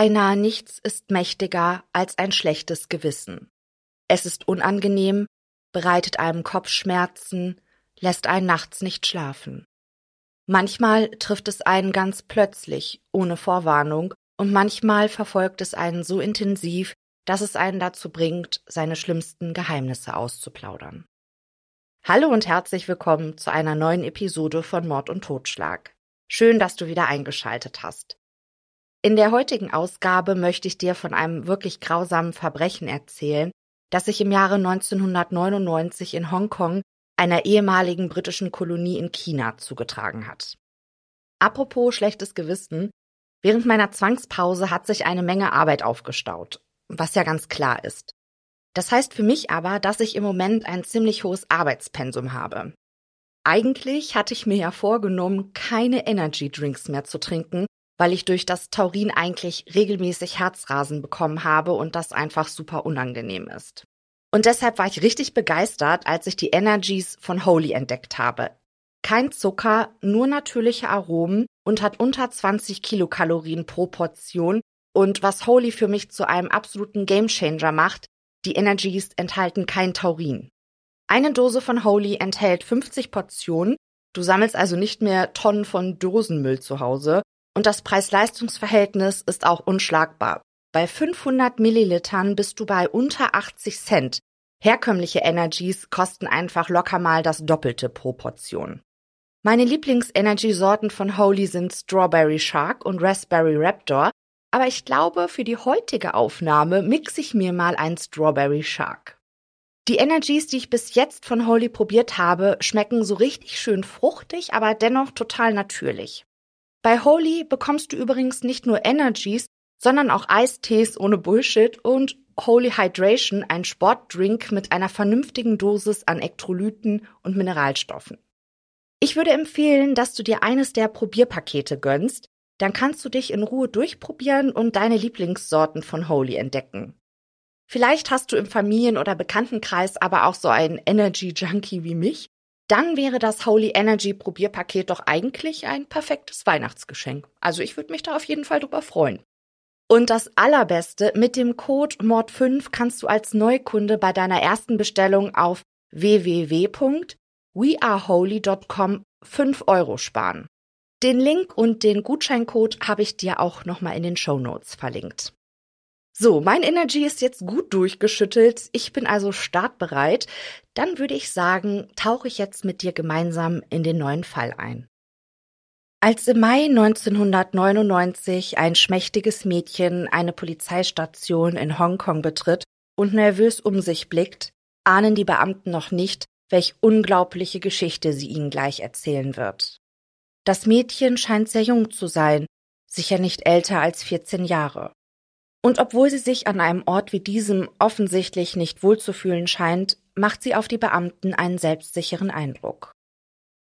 Beinahe nichts ist mächtiger als ein schlechtes Gewissen. Es ist unangenehm, bereitet einem Kopfschmerzen, lässt einen nachts nicht schlafen. Manchmal trifft es einen ganz plötzlich, ohne Vorwarnung, und manchmal verfolgt es einen so intensiv, dass es einen dazu bringt, seine schlimmsten Geheimnisse auszuplaudern. Hallo und herzlich willkommen zu einer neuen Episode von Mord und Totschlag. Schön, dass du wieder eingeschaltet hast. In der heutigen Ausgabe möchte ich dir von einem wirklich grausamen Verbrechen erzählen, das sich im Jahre 1999 in Hongkong, einer ehemaligen britischen Kolonie in China, zugetragen hat. Apropos schlechtes Gewissen, während meiner Zwangspause hat sich eine Menge Arbeit aufgestaut, was ja ganz klar ist. Das heißt für mich aber, dass ich im Moment ein ziemlich hohes Arbeitspensum habe. Eigentlich hatte ich mir ja vorgenommen, keine Energy Drinks mehr zu trinken, weil ich durch das Taurin eigentlich regelmäßig Herzrasen bekommen habe und das einfach super unangenehm ist. Und deshalb war ich richtig begeistert, als ich die Energies von Holy entdeckt habe. Kein Zucker, nur natürliche Aromen und hat unter 20 Kilokalorien pro Portion. Und was Holy für mich zu einem absoluten Gamechanger macht, die Energies enthalten kein Taurin. Eine Dose von Holy enthält 50 Portionen. Du sammelst also nicht mehr Tonnen von Dosenmüll zu Hause und das Preis-Leistungs-Verhältnis ist auch unschlagbar. Bei 500 Millilitern bist du bei unter 80 Cent. Herkömmliche Energies kosten einfach locker mal das Doppelte pro Portion. Meine Lieblings-Energy-Sorten von Holy sind Strawberry Shark und Raspberry Raptor, aber ich glaube, für die heutige Aufnahme mixe ich mir mal ein Strawberry Shark. Die Energies, die ich bis jetzt von Holy probiert habe, schmecken so richtig schön fruchtig, aber dennoch total natürlich. Bei Holy bekommst du übrigens nicht nur Energies, sondern auch Eistees ohne Bullshit und Holy Hydration, ein Sportdrink mit einer vernünftigen Dosis an Elektrolyten und Mineralstoffen. Ich würde empfehlen, dass du dir eines der Probierpakete gönnst, dann kannst du dich in Ruhe durchprobieren und deine Lieblingssorten von Holy entdecken. Vielleicht hast du im Familien- oder Bekanntenkreis aber auch so einen Energy Junkie wie mich dann wäre das Holy Energy Probierpaket doch eigentlich ein perfektes Weihnachtsgeschenk. Also ich würde mich da auf jeden Fall drüber freuen. Und das Allerbeste, mit dem Code MOD5 kannst du als Neukunde bei deiner ersten Bestellung auf www.weareholy.com 5 Euro sparen. Den Link und den Gutscheincode habe ich dir auch nochmal in den Show Notes verlinkt. So, mein Energy ist jetzt gut durchgeschüttelt. Ich bin also startbereit. Dann würde ich sagen, tauche ich jetzt mit dir gemeinsam in den neuen Fall ein. Als im Mai 1999 ein schmächtiges Mädchen eine Polizeistation in Hongkong betritt und nervös um sich blickt, ahnen die Beamten noch nicht, welch unglaubliche Geschichte sie ihnen gleich erzählen wird. Das Mädchen scheint sehr jung zu sein, sicher nicht älter als 14 Jahre. Und obwohl sie sich an einem Ort wie diesem offensichtlich nicht wohlzufühlen scheint, macht sie auf die Beamten einen selbstsicheren Eindruck.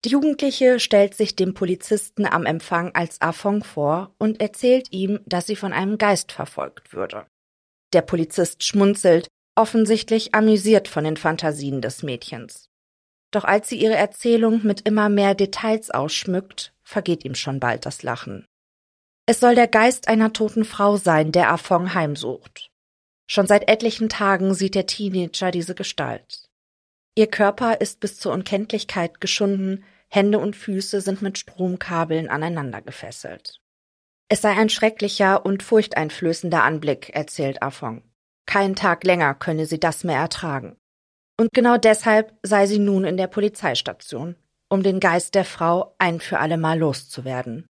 Die Jugendliche stellt sich dem Polizisten am Empfang als Afong vor und erzählt ihm, dass sie von einem Geist verfolgt würde. Der Polizist schmunzelt, offensichtlich amüsiert von den Fantasien des Mädchens. Doch als sie ihre Erzählung mit immer mehr Details ausschmückt, vergeht ihm schon bald das Lachen. Es soll der Geist einer toten Frau sein, der Afong heimsucht. Schon seit etlichen Tagen sieht der Teenager diese Gestalt. Ihr Körper ist bis zur Unkenntlichkeit geschunden, Hände und Füße sind mit Stromkabeln aneinander gefesselt. Es sei ein schrecklicher und furchteinflößender Anblick, erzählt Afong. Keinen Tag länger könne sie das mehr ertragen. Und genau deshalb sei sie nun in der Polizeistation, um den Geist der Frau ein für allemal loszuwerden.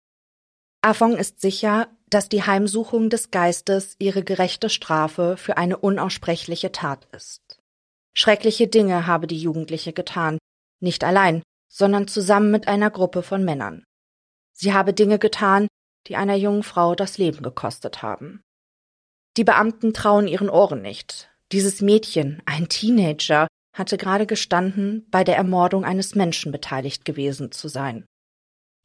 Afong ist sicher, dass die Heimsuchung des Geistes ihre gerechte Strafe für eine unaussprechliche Tat ist. Schreckliche Dinge habe die Jugendliche getan, nicht allein, sondern zusammen mit einer Gruppe von Männern. Sie habe Dinge getan, die einer jungen Frau das Leben gekostet haben. Die Beamten trauen ihren Ohren nicht. Dieses Mädchen, ein Teenager, hatte gerade gestanden, bei der Ermordung eines Menschen beteiligt gewesen zu sein.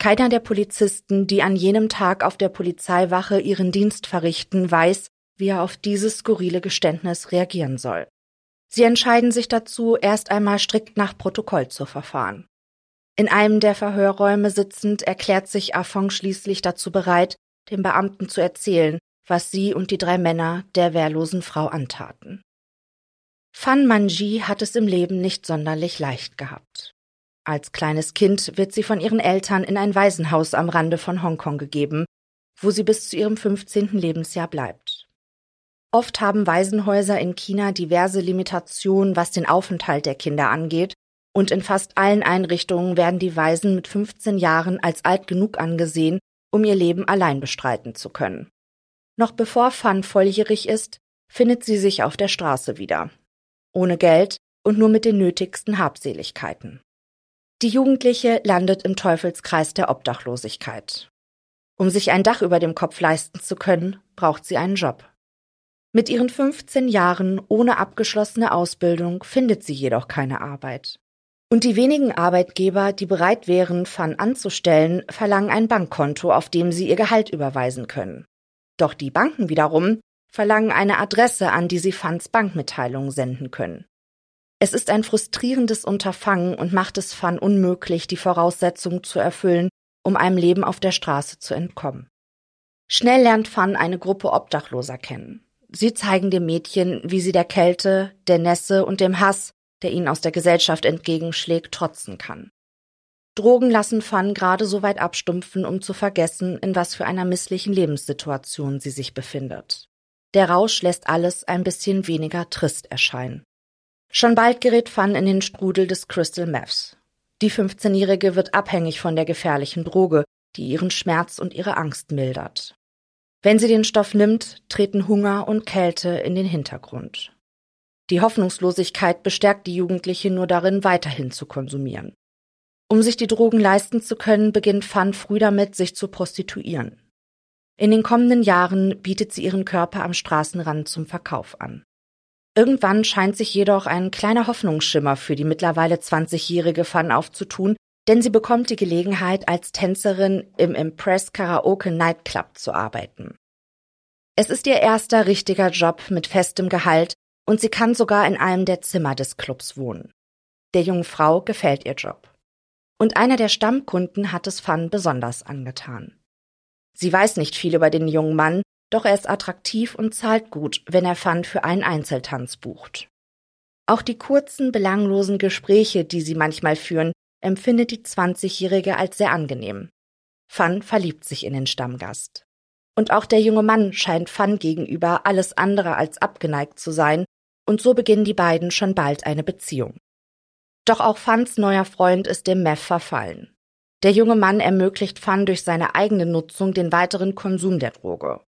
Keiner der Polizisten, die an jenem Tag auf der Polizeiwache ihren Dienst verrichten, weiß, wie er auf dieses skurrile Geständnis reagieren soll. Sie entscheiden sich dazu, erst einmal strikt nach Protokoll zu verfahren. In einem der Verhörräume sitzend erklärt sich Afong schließlich dazu bereit, dem Beamten zu erzählen, was sie und die drei Männer der wehrlosen Frau antaten. Fan Manji hat es im Leben nicht sonderlich leicht gehabt. Als kleines Kind wird sie von ihren Eltern in ein Waisenhaus am Rande von Hongkong gegeben, wo sie bis zu ihrem 15. Lebensjahr bleibt. Oft haben Waisenhäuser in China diverse Limitationen, was den Aufenthalt der Kinder angeht, und in fast allen Einrichtungen werden die Waisen mit 15 Jahren als alt genug angesehen, um ihr Leben allein bestreiten zu können. Noch bevor Fan volljährig ist, findet sie sich auf der Straße wieder. Ohne Geld und nur mit den nötigsten Habseligkeiten. Die Jugendliche landet im Teufelskreis der Obdachlosigkeit. Um sich ein Dach über dem Kopf leisten zu können, braucht sie einen Job. Mit ihren 15 Jahren ohne abgeschlossene Ausbildung findet sie jedoch keine Arbeit. Und die wenigen Arbeitgeber, die bereit wären, Fan anzustellen, verlangen ein Bankkonto, auf dem sie ihr Gehalt überweisen können. Doch die Banken wiederum verlangen eine Adresse, an die sie Fans Bankmitteilungen senden können. Es ist ein frustrierendes Unterfangen und macht es Fan unmöglich, die Voraussetzungen zu erfüllen, um einem Leben auf der Straße zu entkommen. Schnell lernt Fan eine Gruppe Obdachloser kennen. Sie zeigen dem Mädchen, wie sie der Kälte, der Nässe und dem Hass, der ihnen aus der Gesellschaft entgegenschlägt, trotzen kann. Drogen lassen Fan gerade so weit abstumpfen, um zu vergessen, in was für einer misslichen Lebenssituation sie sich befindet. Der Rausch lässt alles ein bisschen weniger trist erscheinen. Schon bald gerät Fan in den Strudel des Crystal Meths. Die 15-Jährige wird abhängig von der gefährlichen Droge, die ihren Schmerz und ihre Angst mildert. Wenn sie den Stoff nimmt, treten Hunger und Kälte in den Hintergrund. Die Hoffnungslosigkeit bestärkt die Jugendliche nur darin, weiterhin zu konsumieren. Um sich die Drogen leisten zu können, beginnt Fan früh damit, sich zu prostituieren. In den kommenden Jahren bietet sie ihren Körper am Straßenrand zum Verkauf an. Irgendwann scheint sich jedoch ein kleiner Hoffnungsschimmer für die mittlerweile 20-jährige Fan aufzutun, denn sie bekommt die Gelegenheit, als Tänzerin im Impress Karaoke Nightclub zu arbeiten. Es ist ihr erster richtiger Job mit festem Gehalt und sie kann sogar in einem der Zimmer des Clubs wohnen. Der jungen Frau gefällt ihr Job. Und einer der Stammkunden hat es Fan besonders angetan. Sie weiß nicht viel über den jungen Mann, doch er ist attraktiv und zahlt gut, wenn er Fan für einen Einzeltanz bucht. Auch die kurzen, belanglosen Gespräche, die sie manchmal führen, empfindet die 20-Jährige als sehr angenehm. Fan verliebt sich in den Stammgast. Und auch der junge Mann scheint Fan gegenüber alles andere als abgeneigt zu sein und so beginnen die beiden schon bald eine Beziehung. Doch auch Fans neuer Freund ist dem Meth verfallen. Der junge Mann ermöglicht Fan durch seine eigene Nutzung den weiteren Konsum der Droge.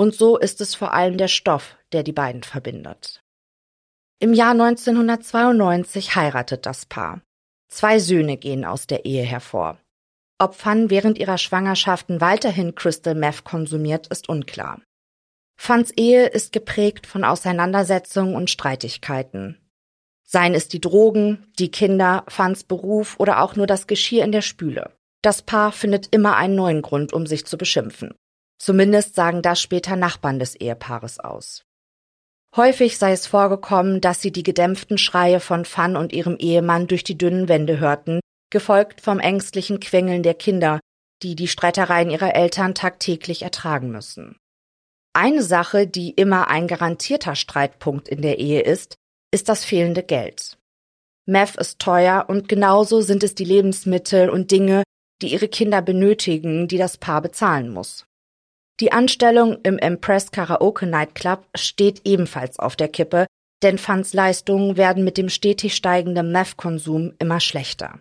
Und so ist es vor allem der Stoff, der die beiden verbindet. Im Jahr 1992 heiratet das Paar. Zwei Söhne gehen aus der Ehe hervor. Ob Fan während ihrer Schwangerschaften weiterhin Crystal Meth konsumiert, ist unklar. Fans Ehe ist geprägt von Auseinandersetzungen und Streitigkeiten. Seien es die Drogen, die Kinder, Fans Beruf oder auch nur das Geschirr in der Spüle. Das Paar findet immer einen neuen Grund, um sich zu beschimpfen. Zumindest sagen das später Nachbarn des Ehepaares aus. Häufig sei es vorgekommen, dass sie die gedämpften Schreie von Fan und ihrem Ehemann durch die dünnen Wände hörten, gefolgt vom ängstlichen Quengeln der Kinder, die die Streitereien ihrer Eltern tagtäglich ertragen müssen. Eine Sache, die immer ein garantierter Streitpunkt in der Ehe ist, ist das fehlende Geld. Meth ist teuer und genauso sind es die Lebensmittel und Dinge, die ihre Kinder benötigen, die das Paar bezahlen muss. Die Anstellung im Impress Karaoke Nightclub steht ebenfalls auf der Kippe, denn Fans Leistungen werden mit dem stetig steigenden Meth-Konsum immer schlechter.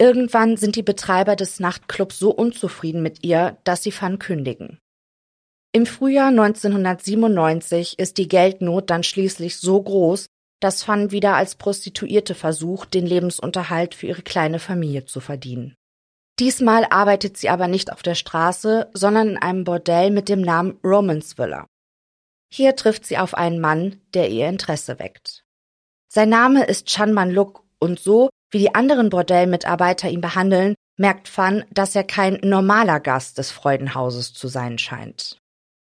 Irgendwann sind die Betreiber des Nachtclubs so unzufrieden mit ihr, dass sie Fan kündigen. Im Frühjahr 1997 ist die Geldnot dann schließlich so groß, dass Fan wieder als Prostituierte versucht, den Lebensunterhalt für ihre kleine Familie zu verdienen. Diesmal arbeitet sie aber nicht auf der Straße, sondern in einem Bordell mit dem Namen Romans Villa. Hier trifft sie auf einen Mann, der ihr Interesse weckt. Sein Name ist Chan Man Luk und so, wie die anderen Bordellmitarbeiter ihn behandeln, merkt Fan, dass er kein normaler Gast des Freudenhauses zu sein scheint.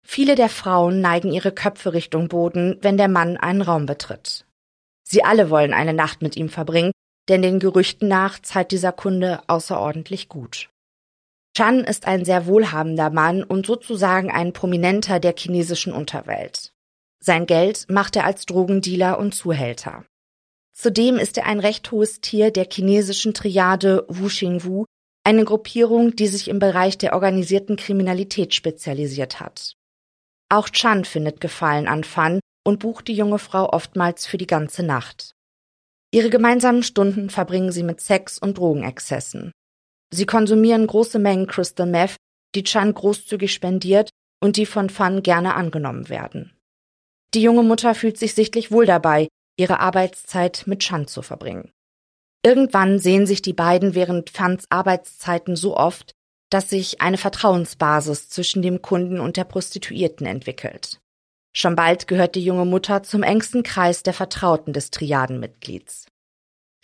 Viele der Frauen neigen ihre Köpfe Richtung Boden, wenn der Mann einen Raum betritt. Sie alle wollen eine Nacht mit ihm verbringen, denn den Gerüchten nach zahlt dieser Kunde außerordentlich gut. Chan ist ein sehr wohlhabender Mann und sozusagen ein Prominenter der chinesischen Unterwelt. Sein Geld macht er als Drogendealer und Zuhälter. Zudem ist er ein recht hohes Tier der chinesischen Triade Wu Xingwu, eine Gruppierung, die sich im Bereich der organisierten Kriminalität spezialisiert hat. Auch Chan findet Gefallen an Fan und bucht die junge Frau oftmals für die ganze Nacht. Ihre gemeinsamen Stunden verbringen sie mit Sex und Drogenexzessen. Sie konsumieren große Mengen Crystal Meth, die Chan großzügig spendiert und die von Fan gerne angenommen werden. Die junge Mutter fühlt sich sichtlich wohl dabei, ihre Arbeitszeit mit Chan zu verbringen. Irgendwann sehen sich die beiden während Fans Arbeitszeiten so oft, dass sich eine Vertrauensbasis zwischen dem Kunden und der Prostituierten entwickelt. Schon bald gehört die junge Mutter zum engsten Kreis der Vertrauten des Triadenmitglieds.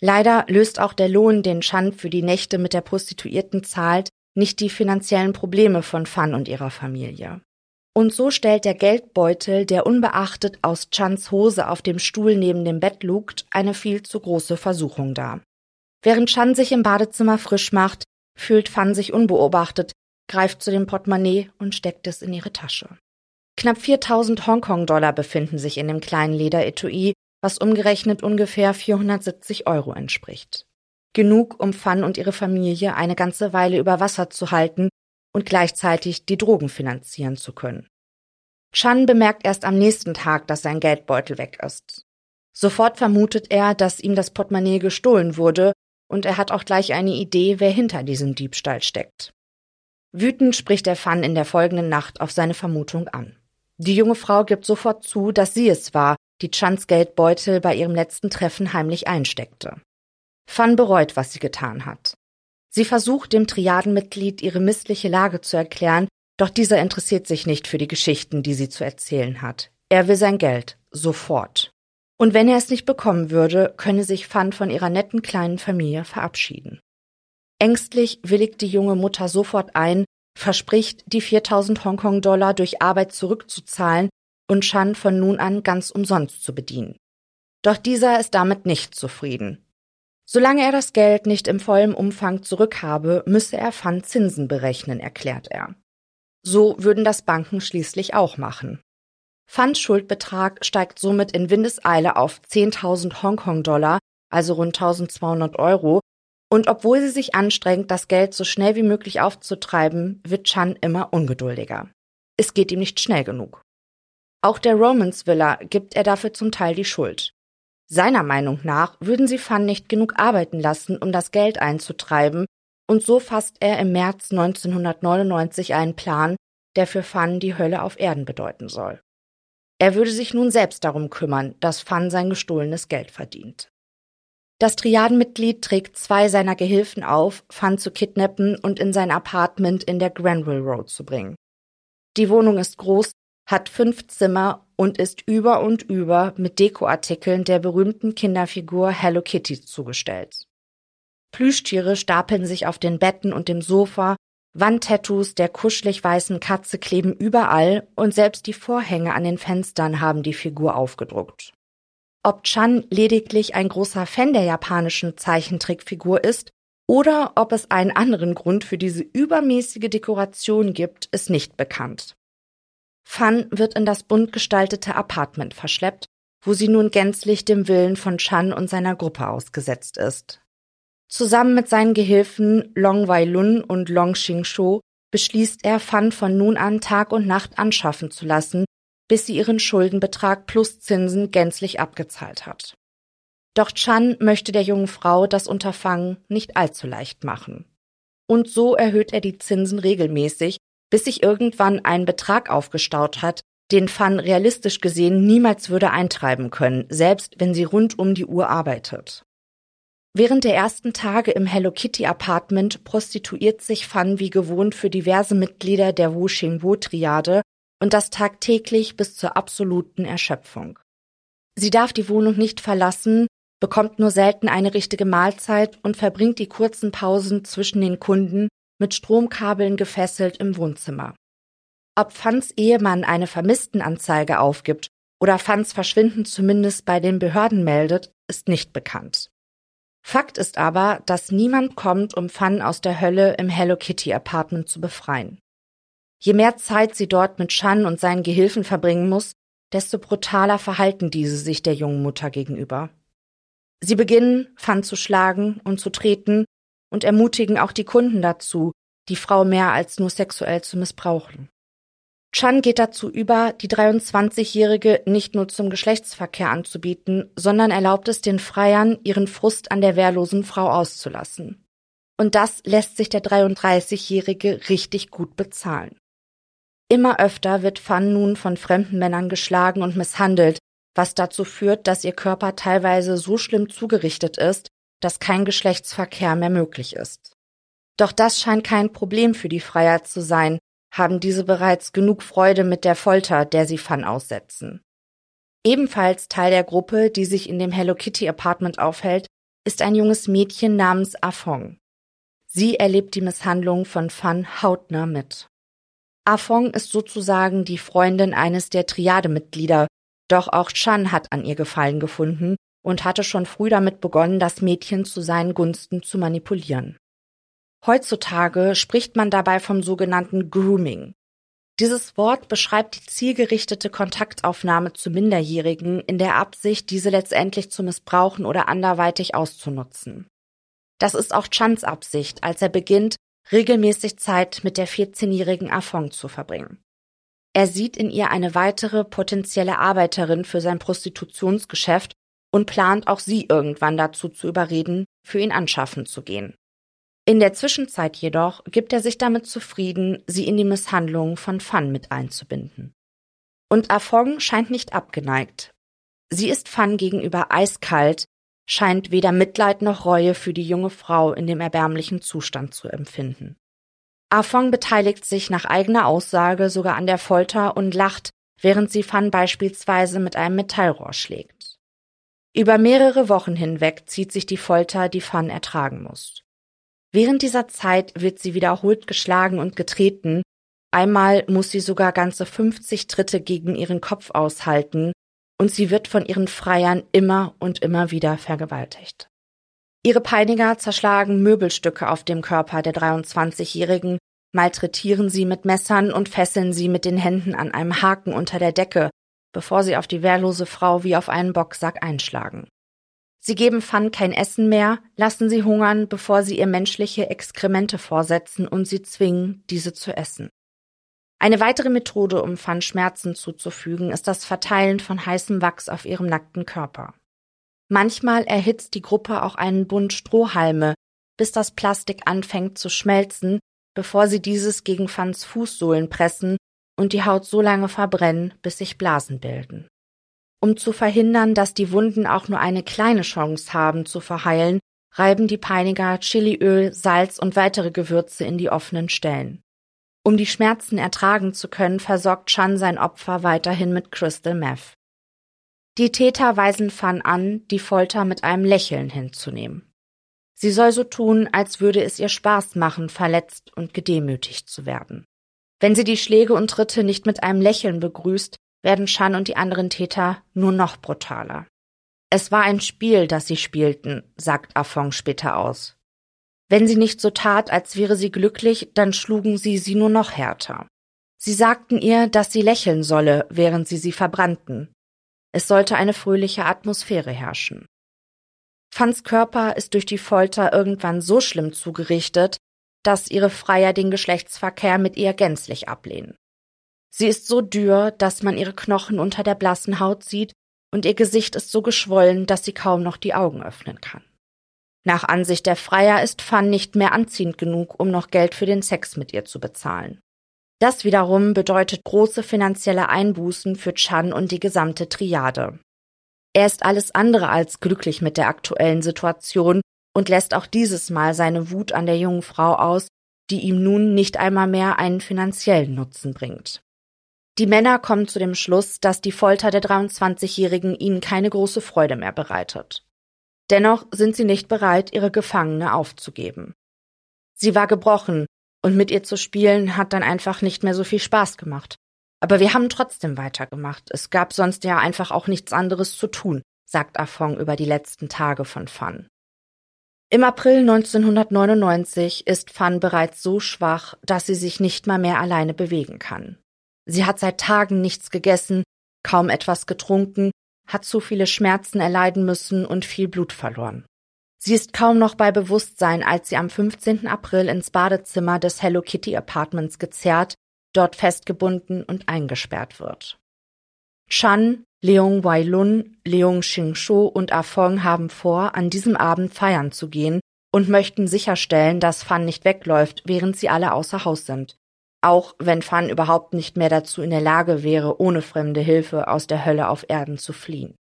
Leider löst auch der Lohn, den Chan für die Nächte mit der Prostituierten zahlt, nicht die finanziellen Probleme von Fan und ihrer Familie. Und so stellt der Geldbeutel, der unbeachtet aus Chans Hose auf dem Stuhl neben dem Bett lugt, eine viel zu große Versuchung dar. Während Chan sich im Badezimmer frisch macht, fühlt Fan sich unbeobachtet, greift zu dem Portemonnaie und steckt es in ihre Tasche. Knapp 4000 Hongkong-Dollar befinden sich in dem kleinen Lederetui, was umgerechnet ungefähr 470 Euro entspricht. Genug, um Fan und ihre Familie eine ganze Weile über Wasser zu halten und gleichzeitig die Drogen finanzieren zu können. Chan bemerkt erst am nächsten Tag, dass sein Geldbeutel weg ist. Sofort vermutet er, dass ihm das Portemonnaie gestohlen wurde, und er hat auch gleich eine Idee, wer hinter diesem Diebstahl steckt. Wütend spricht er Fan in der folgenden Nacht auf seine Vermutung an. Die junge Frau gibt sofort zu, dass sie es war, die Chans Geldbeutel bei ihrem letzten Treffen heimlich einsteckte. Fan bereut, was sie getan hat. Sie versucht dem Triadenmitglied ihre missliche Lage zu erklären, doch dieser interessiert sich nicht für die Geschichten, die sie zu erzählen hat. Er will sein Geld, sofort. Und wenn er es nicht bekommen würde, könne sich Fan von ihrer netten kleinen Familie verabschieden. Ängstlich willigt die junge Mutter sofort ein, verspricht, die 4000 Hongkong-Dollar durch Arbeit zurückzuzahlen und Chan von nun an ganz umsonst zu bedienen. Doch dieser ist damit nicht zufrieden. Solange er das Geld nicht im vollen Umfang zurückhabe, müsse er Fan Zinsen berechnen, erklärt er. So würden das Banken schließlich auch machen. Fans Schuldbetrag steigt somit in Windeseile auf 10.000 Hongkong-Dollar, also rund 1200 Euro, und obwohl sie sich anstrengt, das Geld so schnell wie möglich aufzutreiben, wird Chan immer ungeduldiger. Es geht ihm nicht schnell genug. Auch der Romans Villa gibt er dafür zum Teil die Schuld. Seiner Meinung nach würden sie Fan nicht genug arbeiten lassen, um das Geld einzutreiben, und so fasst er im März 1999 einen Plan, der für Fan die Hölle auf Erden bedeuten soll. Er würde sich nun selbst darum kümmern, dass Fan sein gestohlenes Geld verdient. Das Triadenmitglied trägt zwei seiner Gehilfen auf, Fan zu kidnappen und in sein Apartment in der Granville Road zu bringen. Die Wohnung ist groß, hat fünf Zimmer und ist über und über mit Dekoartikeln der berühmten Kinderfigur Hello Kitty zugestellt. Plüschtiere stapeln sich auf den Betten und dem Sofa Wandtattoos der kuschelig weißen Katze kleben überall und selbst die Vorhänge an den Fenstern haben die Figur aufgedruckt. Ob Chan lediglich ein großer Fan der japanischen Zeichentrickfigur ist oder ob es einen anderen Grund für diese übermäßige Dekoration gibt, ist nicht bekannt. Fan wird in das bunt gestaltete Apartment verschleppt, wo sie nun gänzlich dem Willen von Chan und seiner Gruppe ausgesetzt ist. Zusammen mit seinen Gehilfen Long Wai Lun und Long Xing Shou beschließt er, Fan von nun an Tag und Nacht anschaffen zu lassen, bis sie ihren Schuldenbetrag plus Zinsen gänzlich abgezahlt hat. Doch Chan möchte der jungen Frau das Unterfangen nicht allzu leicht machen. Und so erhöht er die Zinsen regelmäßig, bis sich irgendwann ein Betrag aufgestaut hat, den Fan realistisch gesehen niemals würde eintreiben können, selbst wenn sie rund um die Uhr arbeitet. Während der ersten Tage im Hello Kitty Apartment prostituiert sich Fan wie gewohnt für diverse Mitglieder der Wu Xing Wu Triade und das tagtäglich bis zur absoluten Erschöpfung. Sie darf die Wohnung nicht verlassen, bekommt nur selten eine richtige Mahlzeit und verbringt die kurzen Pausen zwischen den Kunden mit Stromkabeln gefesselt im Wohnzimmer. Ob Fans Ehemann eine Vermisstenanzeige aufgibt oder Fans Verschwinden zumindest bei den Behörden meldet, ist nicht bekannt. Fakt ist aber, dass niemand kommt, um Fun aus der Hölle im Hello Kitty Apartment zu befreien. Je mehr Zeit sie dort mit Chan und seinen Gehilfen verbringen muss, desto brutaler verhalten diese sich der jungen Mutter gegenüber. Sie beginnen, Fun zu schlagen und zu treten und ermutigen auch die Kunden dazu, die Frau mehr als nur sexuell zu missbrauchen. Chan geht dazu über, die 23-Jährige nicht nur zum Geschlechtsverkehr anzubieten, sondern erlaubt es den Freiern, ihren Frust an der wehrlosen Frau auszulassen. Und das lässt sich der 33-Jährige richtig gut bezahlen. Immer öfter wird Fan nun von fremden Männern geschlagen und misshandelt, was dazu führt, dass ihr Körper teilweise so schlimm zugerichtet ist, dass kein Geschlechtsverkehr mehr möglich ist. Doch das scheint kein Problem für die Freier zu sein, haben diese bereits genug Freude mit der Folter, der sie Fun aussetzen. Ebenfalls Teil der Gruppe, die sich in dem Hello Kitty Apartment aufhält, ist ein junges Mädchen namens Afong. Sie erlebt die Misshandlung von Fun hautnah mit. Afong ist sozusagen die Freundin eines der Triademitglieder, doch auch Chan hat an ihr Gefallen gefunden und hatte schon früh damit begonnen, das Mädchen zu seinen Gunsten zu manipulieren. Heutzutage spricht man dabei vom sogenannten Grooming. Dieses Wort beschreibt die zielgerichtete Kontaktaufnahme zu Minderjährigen in der Absicht, diese letztendlich zu missbrauchen oder anderweitig auszunutzen. Das ist auch Chans Absicht, als er beginnt, regelmäßig Zeit mit der 14-jährigen Afong zu verbringen. Er sieht in ihr eine weitere potenzielle Arbeiterin für sein Prostitutionsgeschäft und plant auch sie irgendwann dazu zu überreden, für ihn anschaffen zu gehen. In der Zwischenzeit jedoch gibt er sich damit zufrieden, sie in die Misshandlung von Fan mit einzubinden. Und Afong scheint nicht abgeneigt. Sie ist Fan gegenüber eiskalt, scheint weder Mitleid noch Reue für die junge Frau in dem erbärmlichen Zustand zu empfinden. Afong beteiligt sich nach eigener Aussage sogar an der Folter und lacht, während sie Fan beispielsweise mit einem Metallrohr schlägt. Über mehrere Wochen hinweg zieht sich die Folter, die Fan ertragen muss. Während dieser Zeit wird sie wiederholt geschlagen und getreten. Einmal muss sie sogar ganze 50 Tritte gegen ihren Kopf aushalten und sie wird von ihren Freiern immer und immer wieder vergewaltigt. Ihre Peiniger zerschlagen Möbelstücke auf dem Körper der 23-Jährigen, malträtieren sie mit Messern und fesseln sie mit den Händen an einem Haken unter der Decke, bevor sie auf die wehrlose Frau wie auf einen Boxsack einschlagen. Sie geben Fan kein Essen mehr, lassen sie hungern, bevor sie ihr menschliche Exkremente vorsetzen und sie zwingen, diese zu essen. Eine weitere Methode, um Fan Schmerzen zuzufügen, ist das Verteilen von heißem Wachs auf ihrem nackten Körper. Manchmal erhitzt die Gruppe auch einen Bund Strohhalme, bis das Plastik anfängt zu schmelzen, bevor sie dieses gegen Fans Fußsohlen pressen und die Haut so lange verbrennen, bis sich Blasen bilden. Um zu verhindern, dass die Wunden auch nur eine kleine Chance haben zu verheilen, reiben die Peiniger Chiliöl, Salz und weitere Gewürze in die offenen Stellen. Um die Schmerzen ertragen zu können, versorgt Chan sein Opfer weiterhin mit Crystal Meth. Die Täter weisen Fan an, die Folter mit einem Lächeln hinzunehmen. Sie soll so tun, als würde es ihr Spaß machen, verletzt und gedemütigt zu werden. Wenn sie die Schläge und Tritte nicht mit einem Lächeln begrüßt, werden Chan und die anderen Täter nur noch brutaler. Es war ein Spiel, das sie spielten, sagt Afong später aus. Wenn sie nicht so tat, als wäre sie glücklich, dann schlugen sie sie nur noch härter. Sie sagten ihr, dass sie lächeln solle, während sie sie verbrannten. Es sollte eine fröhliche Atmosphäre herrschen. Fans Körper ist durch die Folter irgendwann so schlimm zugerichtet, dass ihre Freier den Geschlechtsverkehr mit ihr gänzlich ablehnen. Sie ist so dürr, dass man ihre Knochen unter der blassen Haut sieht, und ihr Gesicht ist so geschwollen, dass sie kaum noch die Augen öffnen kann. Nach Ansicht der Freier ist Fan nicht mehr anziehend genug, um noch Geld für den Sex mit ihr zu bezahlen. Das wiederum bedeutet große finanzielle Einbußen für Chan und die gesamte Triade. Er ist alles andere als glücklich mit der aktuellen Situation und lässt auch dieses Mal seine Wut an der jungen Frau aus, die ihm nun nicht einmal mehr einen finanziellen Nutzen bringt. Die Männer kommen zu dem Schluss, dass die Folter der 23-Jährigen ihnen keine große Freude mehr bereitet. Dennoch sind sie nicht bereit, ihre Gefangene aufzugeben. Sie war gebrochen, und mit ihr zu spielen hat dann einfach nicht mehr so viel Spaß gemacht. Aber wir haben trotzdem weitergemacht. Es gab sonst ja einfach auch nichts anderes zu tun, sagt Afong über die letzten Tage von Fan. Im April 1999 ist Fan bereits so schwach, dass sie sich nicht mal mehr alleine bewegen kann. Sie hat seit Tagen nichts gegessen, kaum etwas getrunken hat zu viele Schmerzen erleiden müssen und viel Blut verloren. Sie ist kaum noch bei Bewusstsein, als sie am 15. April ins Badezimmer des Hello Kitty Apartments gezerrt, dort festgebunden und eingesperrt wird. Chan, Leung Wai-lun, Leung Xing-sho und Afong ah haben vor, an diesem Abend feiern zu gehen und möchten sicherstellen, dass Fan nicht wegläuft, während sie alle außer Haus sind auch wenn Fan überhaupt nicht mehr dazu in der Lage wäre, ohne fremde Hilfe aus der Hölle auf Erden zu fliehen.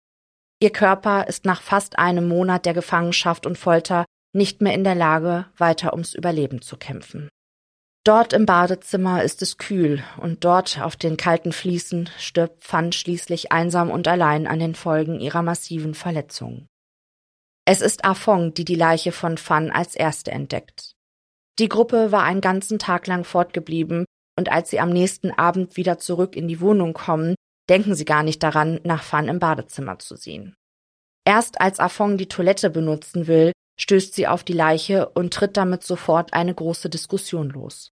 Ihr Körper ist nach fast einem Monat der Gefangenschaft und Folter nicht mehr in der Lage, weiter ums Überleben zu kämpfen. Dort im Badezimmer ist es kühl und dort auf den kalten Fliesen stirbt Fan schließlich einsam und allein an den Folgen ihrer massiven Verletzungen. Es ist Afong, die die Leiche von Fan als erste entdeckt. Die Gruppe war einen ganzen Tag lang fortgeblieben und als sie am nächsten Abend wieder zurück in die Wohnung kommen, denken sie gar nicht daran, nach Fan im Badezimmer zu sehen. Erst als Afong die Toilette benutzen will, stößt sie auf die Leiche und tritt damit sofort eine große Diskussion los.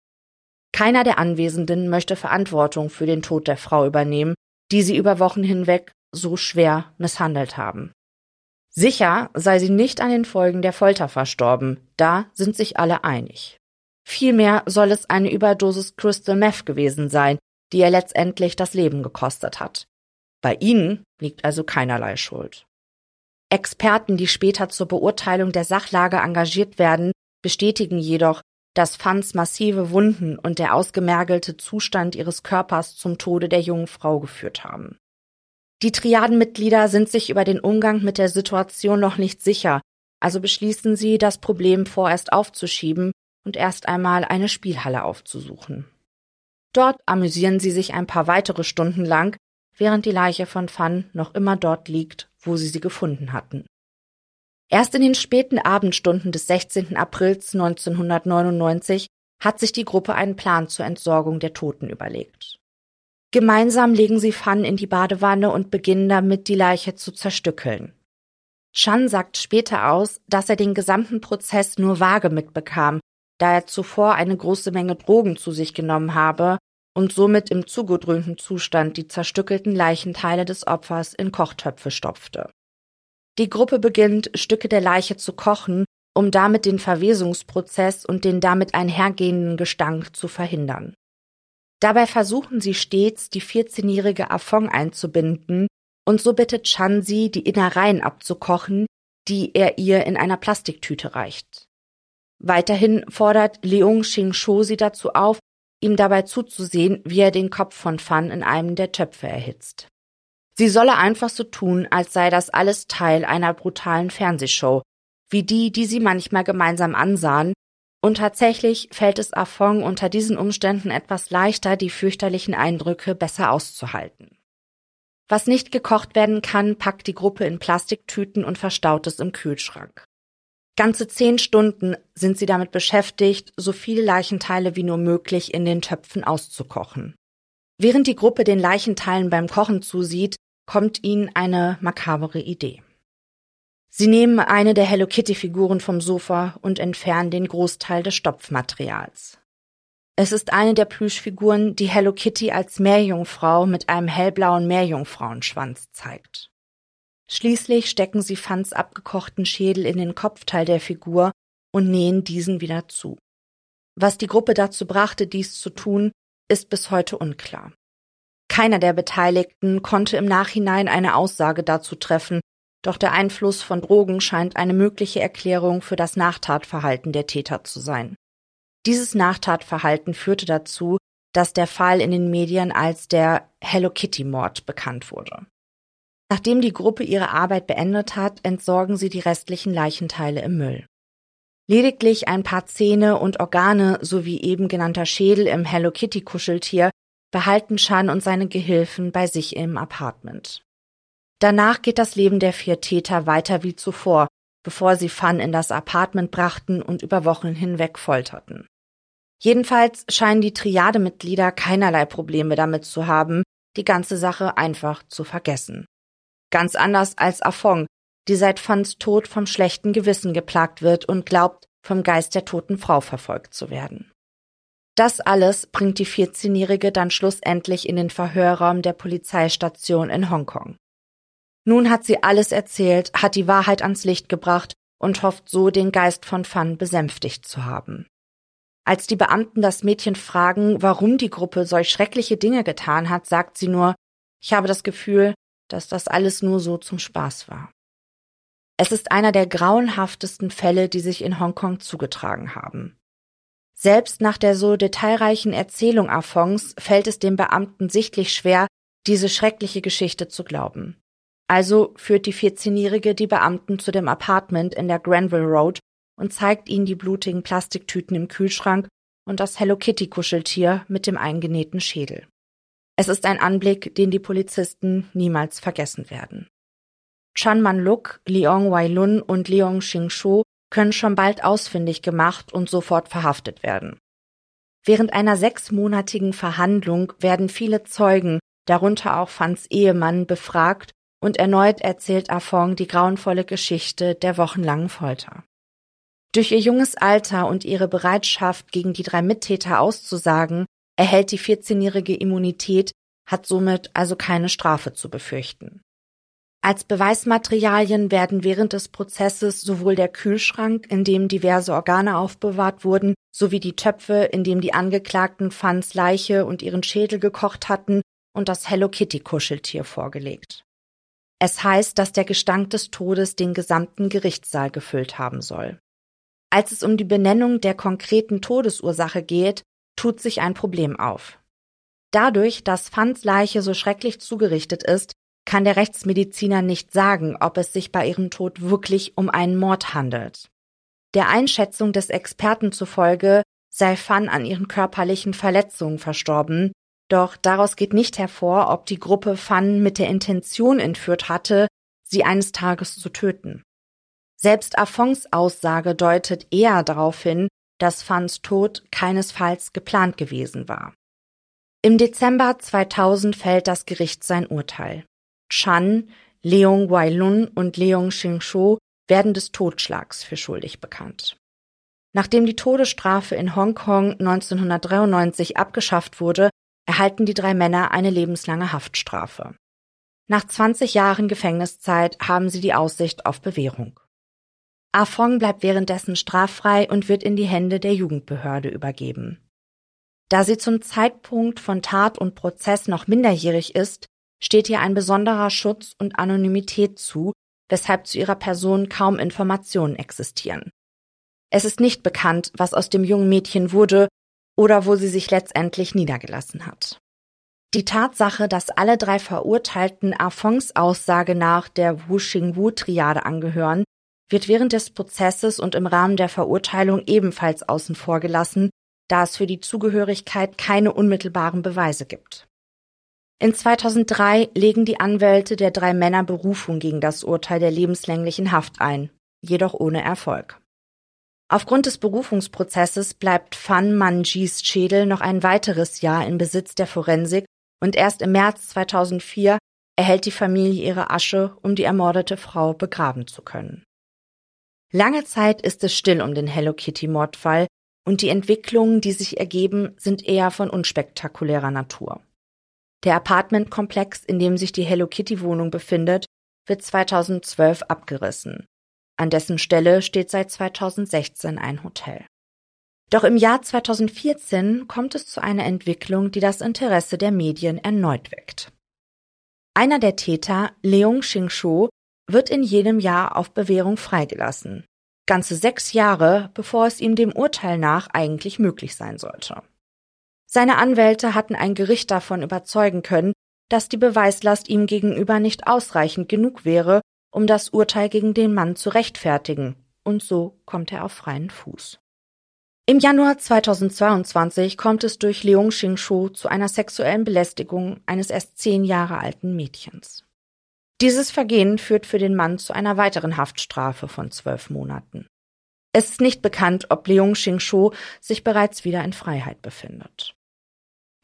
Keiner der Anwesenden möchte Verantwortung für den Tod der Frau übernehmen, die sie über Wochen hinweg so schwer misshandelt haben. Sicher sei sie nicht an den Folgen der Folter verstorben, da sind sich alle einig. Vielmehr soll es eine Überdosis Crystal Meth gewesen sein, die ihr letztendlich das Leben gekostet hat. Bei ihnen liegt also keinerlei Schuld. Experten, die später zur Beurteilung der Sachlage engagiert werden, bestätigen jedoch, dass Fans massive Wunden und der ausgemergelte Zustand ihres Körpers zum Tode der jungen Frau geführt haben. Die Triadenmitglieder sind sich über den Umgang mit der Situation noch nicht sicher, also beschließen sie, das Problem vorerst aufzuschieben und erst einmal eine Spielhalle aufzusuchen. Dort amüsieren sie sich ein paar weitere Stunden lang, während die Leiche von Fan noch immer dort liegt, wo sie sie gefunden hatten. Erst in den späten Abendstunden des 16. Aprils 1999 hat sich die Gruppe einen Plan zur Entsorgung der Toten überlegt. Gemeinsam legen sie Fan in die Badewanne und beginnen damit, die Leiche zu zerstückeln. Chan sagt später aus, dass er den gesamten Prozess nur vage mitbekam da er zuvor eine große Menge Drogen zu sich genommen habe und somit im zugedröhnten Zustand die zerstückelten Leichenteile des Opfers in Kochtöpfe stopfte. Die Gruppe beginnt, Stücke der Leiche zu kochen, um damit den Verwesungsprozess und den damit einhergehenden Gestank zu verhindern. Dabei versuchen sie stets, die 14-jährige Afong einzubinden, und so bittet Chan sie, die Innereien abzukochen, die er ihr in einer Plastiktüte reicht. Weiterhin fordert Leung Xing-sho sie dazu auf, ihm dabei zuzusehen, wie er den Kopf von Fan in einem der Töpfe erhitzt. Sie solle einfach so tun, als sei das alles Teil einer brutalen Fernsehshow, wie die, die sie manchmal gemeinsam ansahen, und tatsächlich fällt es Afong unter diesen Umständen etwas leichter, die fürchterlichen Eindrücke besser auszuhalten. Was nicht gekocht werden kann, packt die Gruppe in Plastiktüten und verstaut es im Kühlschrank. Ganze zehn Stunden sind sie damit beschäftigt, so viele Leichenteile wie nur möglich in den Töpfen auszukochen. Während die Gruppe den Leichenteilen beim Kochen zusieht, kommt ihnen eine makabere Idee. Sie nehmen eine der Hello Kitty Figuren vom Sofa und entfernen den Großteil des Stopfmaterials. Es ist eine der Plüschfiguren, die Hello Kitty als Meerjungfrau mit einem hellblauen Meerjungfrauenschwanz zeigt. Schließlich stecken sie Fans abgekochten Schädel in den Kopfteil der Figur und nähen diesen wieder zu. Was die Gruppe dazu brachte, dies zu tun, ist bis heute unklar. Keiner der Beteiligten konnte im Nachhinein eine Aussage dazu treffen, doch der Einfluss von Drogen scheint eine mögliche Erklärung für das Nachtatverhalten der Täter zu sein. Dieses Nachtatverhalten führte dazu, dass der Fall in den Medien als der Hello Kitty Mord bekannt wurde. Nachdem die Gruppe ihre Arbeit beendet hat, entsorgen sie die restlichen Leichenteile im Müll. Lediglich ein paar Zähne und Organe sowie eben genannter Schädel im Hello Kitty Kuscheltier behalten Chan und seine Gehilfen bei sich im Apartment. Danach geht das Leben der vier Täter weiter wie zuvor, bevor sie Fan in das Apartment brachten und über Wochen hinweg folterten. Jedenfalls scheinen die Triademitglieder keinerlei Probleme damit zu haben, die ganze Sache einfach zu vergessen. Ganz anders als Afong, die seit Fans Tod vom schlechten Gewissen geplagt wird und glaubt, vom Geist der toten Frau verfolgt zu werden. Das alles bringt die 14-Jährige dann schlussendlich in den Verhörraum der Polizeistation in Hongkong. Nun hat sie alles erzählt, hat die Wahrheit ans Licht gebracht und hofft so, den Geist von Fan besänftigt zu haben. Als die Beamten das Mädchen fragen, warum die Gruppe solch schreckliche Dinge getan hat, sagt sie nur, ich habe das Gefühl, dass das alles nur so zum Spaß war. Es ist einer der grauenhaftesten Fälle, die sich in Hongkong zugetragen haben. Selbst nach der so detailreichen Erzählung Afongs fällt es dem Beamten sichtlich schwer, diese schreckliche Geschichte zu glauben. Also führt die 14-Jährige die Beamten zu dem Apartment in der Granville Road und zeigt ihnen die blutigen Plastiktüten im Kühlschrank und das Hello Kitty Kuscheltier mit dem eingenähten Schädel. Es ist ein Anblick, den die Polizisten niemals vergessen werden. Chan Man Luk, Leong Wai Lun und Leong Xing Shu können schon bald ausfindig gemacht und sofort verhaftet werden. Während einer sechsmonatigen Verhandlung werden viele Zeugen, darunter auch Fans Ehemann, befragt und erneut erzählt Afong die grauenvolle Geschichte der wochenlangen Folter. Durch ihr junges Alter und ihre Bereitschaft, gegen die drei Mittäter auszusagen, erhält die 14-jährige Immunität, hat somit also keine Strafe zu befürchten. Als Beweismaterialien werden während des Prozesses sowohl der Kühlschrank, in dem diverse Organe aufbewahrt wurden, sowie die Töpfe, in dem die Angeklagten Fans Leiche und ihren Schädel gekocht hatten, und das Hello Kitty Kuscheltier vorgelegt. Es heißt, dass der Gestank des Todes den gesamten Gerichtssaal gefüllt haben soll. Als es um die Benennung der konkreten Todesursache geht, tut sich ein Problem auf. Dadurch, dass Fans Leiche so schrecklich zugerichtet ist, kann der Rechtsmediziner nicht sagen, ob es sich bei ihrem Tod wirklich um einen Mord handelt. Der Einschätzung des Experten zufolge sei Fan an ihren körperlichen Verletzungen verstorben, doch daraus geht nicht hervor, ob die Gruppe Fan mit der Intention entführt hatte, sie eines Tages zu töten. Selbst Afongs Aussage deutet eher darauf hin, dass Fans Tod keinesfalls geplant gewesen war. Im Dezember 2000 fällt das Gericht sein Urteil. Chan, Leong Wai-lun und Leong Xing-shu werden des Totschlags für schuldig bekannt. Nachdem die Todesstrafe in Hongkong 1993 abgeschafft wurde, erhalten die drei Männer eine lebenslange Haftstrafe. Nach 20 Jahren Gefängniszeit haben sie die Aussicht auf Bewährung. Afong bleibt währenddessen straffrei und wird in die Hände der Jugendbehörde übergeben. Da sie zum Zeitpunkt von Tat und Prozess noch minderjährig ist, steht ihr ein besonderer Schutz und Anonymität zu, weshalb zu ihrer Person kaum Informationen existieren. Es ist nicht bekannt, was aus dem jungen Mädchen wurde oder wo sie sich letztendlich niedergelassen hat. Die Tatsache, dass alle drei Verurteilten Afongs Aussage nach der Wu-Xing-Wu-Triade angehören, wird während des Prozesses und im Rahmen der Verurteilung ebenfalls außen vor gelassen, da es für die Zugehörigkeit keine unmittelbaren Beweise gibt. In 2003 legen die Anwälte der drei Männer Berufung gegen das Urteil der lebenslänglichen Haft ein, jedoch ohne Erfolg. Aufgrund des Berufungsprozesses bleibt Fan Manjis Schädel noch ein weiteres Jahr in Besitz der Forensik und erst im März 2004 erhält die Familie ihre Asche, um die ermordete Frau begraben zu können. Lange Zeit ist es still um den Hello Kitty Mordfall und die Entwicklungen, die sich ergeben, sind eher von unspektakulärer Natur. Der Apartmentkomplex, in dem sich die Hello Kitty Wohnung befindet, wird 2012 abgerissen. An dessen Stelle steht seit 2016 ein Hotel. Doch im Jahr 2014 kommt es zu einer Entwicklung, die das Interesse der Medien erneut weckt. Einer der Täter, Leung Xing-shu, wird in jedem Jahr auf Bewährung freigelassen. Ganze sechs Jahre, bevor es ihm dem Urteil nach eigentlich möglich sein sollte. Seine Anwälte hatten ein Gericht davon überzeugen können, dass die Beweislast ihm gegenüber nicht ausreichend genug wäre, um das Urteil gegen den Mann zu rechtfertigen, und so kommt er auf freien Fuß. Im Januar 2022 kommt es durch Leung Xing-shu zu einer sexuellen Belästigung eines erst zehn Jahre alten Mädchens. Dieses Vergehen führt für den Mann zu einer weiteren Haftstrafe von zwölf Monaten. Es ist nicht bekannt, ob Leung Xing-shu sich bereits wieder in Freiheit befindet.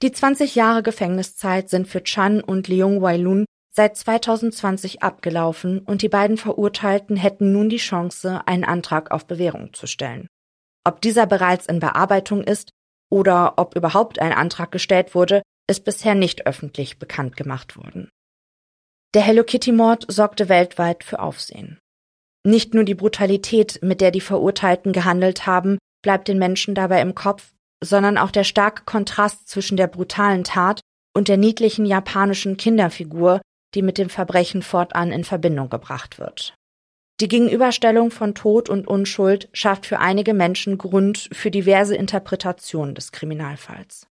Die 20 Jahre Gefängniszeit sind für Chan und Leung Wailun seit 2020 abgelaufen und die beiden Verurteilten hätten nun die Chance, einen Antrag auf Bewährung zu stellen. Ob dieser bereits in Bearbeitung ist oder ob überhaupt ein Antrag gestellt wurde, ist bisher nicht öffentlich bekannt gemacht worden. Der Hello Kitty Mord sorgte weltweit für Aufsehen. Nicht nur die Brutalität, mit der die Verurteilten gehandelt haben, bleibt den Menschen dabei im Kopf, sondern auch der starke Kontrast zwischen der brutalen Tat und der niedlichen japanischen Kinderfigur, die mit dem Verbrechen fortan in Verbindung gebracht wird. Die Gegenüberstellung von Tod und Unschuld schafft für einige Menschen Grund für diverse Interpretationen des Kriminalfalls.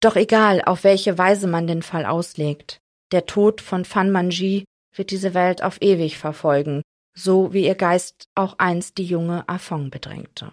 Doch egal, auf welche Weise man den Fall auslegt, der Tod von Fan Manji wird diese Welt auf ewig verfolgen, so wie ihr Geist auch einst die junge Afong bedrängte.